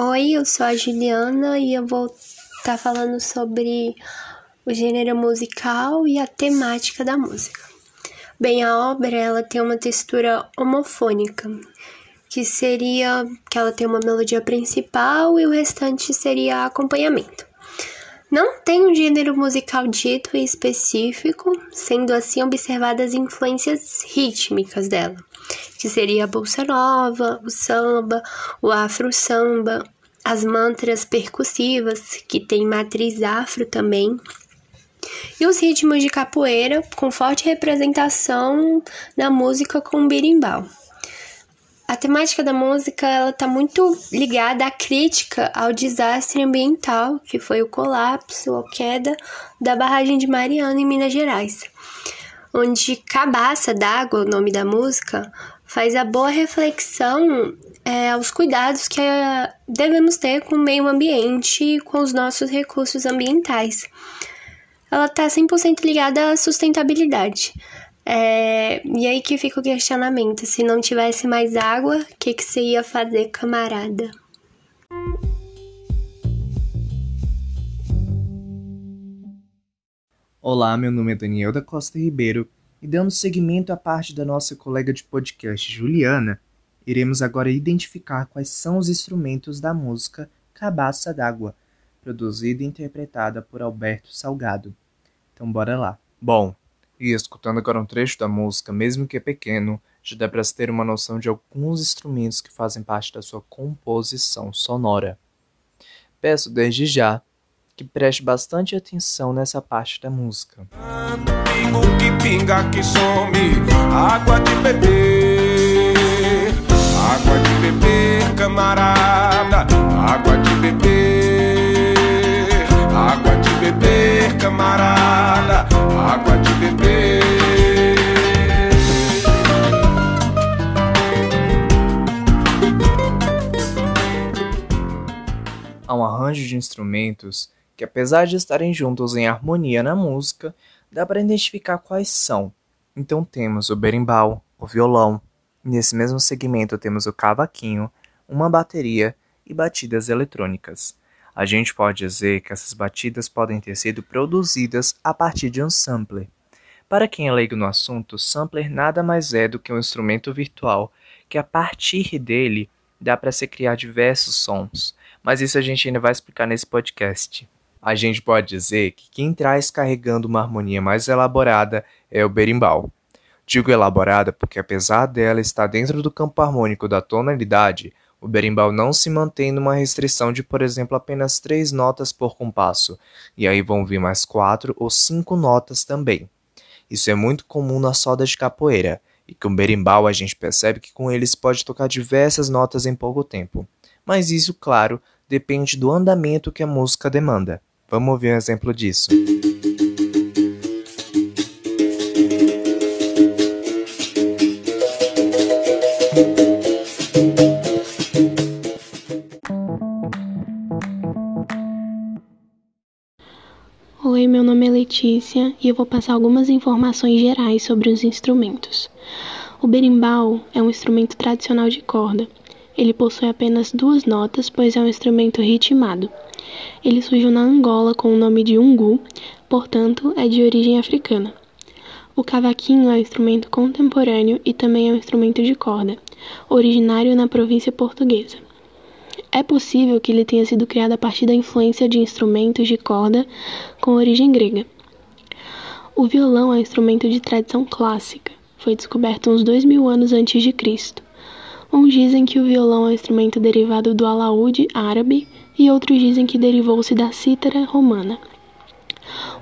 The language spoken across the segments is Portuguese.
Oi, eu sou a Juliana e eu vou estar tá falando sobre o gênero musical e a temática da música. Bem, a obra ela tem uma textura homofônica, que seria que ela tem uma melodia principal e o restante seria acompanhamento. Não tem um gênero musical dito e específico, sendo assim observadas influências rítmicas dela, que seria a bolsa nova, o samba, o afro samba, as mantras percussivas, que tem matriz afro também, e os ritmos de capoeira, com forte representação na música com birimbau. A temática da música ela está muito ligada à crítica ao desastre ambiental, que foi o colapso ou queda da barragem de Mariana em Minas Gerais, onde Cabaça d'Água, o nome da música, faz a boa reflexão é, aos cuidados que é, devemos ter com o meio ambiente e com os nossos recursos ambientais. Ela está 100% ligada à sustentabilidade. É, e aí que fica o questionamento: se não tivesse mais água, o que, que você ia fazer, camarada? Olá, meu nome é Daniel da Costa Ribeiro e dando seguimento à parte da nossa colega de podcast Juliana, iremos agora identificar quais são os instrumentos da música Cabaça d'Água, produzida e interpretada por Alberto Salgado. Então bora lá. Bom, e escutando agora um trecho da música, mesmo que é pequeno, já dá para se ter uma noção de alguns instrumentos que fazem parte da sua composição sonora. Peço desde já que preste bastante atenção nessa parte da música. Pinga que some, água de beber, água de beber, camarada, água de beber, água de beber, camarada, água de beber. Há um arranjo de instrumentos que, apesar de estarem juntos em harmonia na música, dá para identificar quais são. Então temos o berimbau, o violão, nesse mesmo segmento temos o cavaquinho, uma bateria e batidas eletrônicas. A gente pode dizer que essas batidas podem ter sido produzidas a partir de um sampler. Para quem é leigo no assunto, sampler nada mais é do que um instrumento virtual que a partir dele dá para se criar diversos sons, mas isso a gente ainda vai explicar nesse podcast. A gente pode dizer que quem traz carregando uma harmonia mais elaborada é o berimbau. Digo elaborada porque, apesar dela estar dentro do campo harmônico da tonalidade, o berimbau não se mantém numa restrição de, por exemplo, apenas três notas por compasso, e aí vão vir mais quatro ou cinco notas também. Isso é muito comum na soda de capoeira, e com o berimbau a gente percebe que com eles pode tocar diversas notas em pouco tempo. Mas isso, claro, depende do andamento que a música demanda. Vamos ver um exemplo disso. Oi, meu nome é Letícia e eu vou passar algumas informações gerais sobre os instrumentos. O berimbau é um instrumento tradicional de corda. Ele possui apenas duas notas, pois é um instrumento ritmado. Ele surgiu na Angola com o nome de ungu, portanto, é de origem africana. O cavaquinho é um instrumento contemporâneo e também é um instrumento de corda, originário na província portuguesa. É possível que ele tenha sido criado a partir da influência de instrumentos de corda com origem grega. O violão é um instrumento de tradição clássica. Foi descoberto uns dois mil anos antes de Cristo. Uns dizem que o violão é um instrumento derivado do alaúde árabe e outros dizem que derivou-se da cítara romana.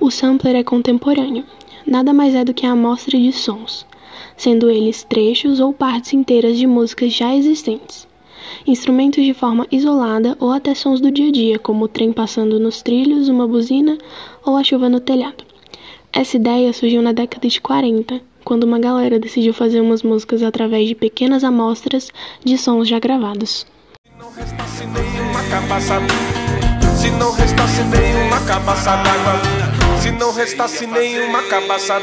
O sampler é contemporâneo, nada mais é do que a amostra de sons, sendo eles trechos ou partes inteiras de músicas já existentes. Instrumentos de forma isolada ou até sons do dia a dia, como o trem passando nos trilhos, uma buzina ou a chuva no telhado. Essa ideia surgiu na década de 40, quando uma galera decidiu fazer umas músicas através de pequenas amostras de sons já gravados. Se não restasse nenhuma cabaça d'água, se não restasse nenhuma cabaça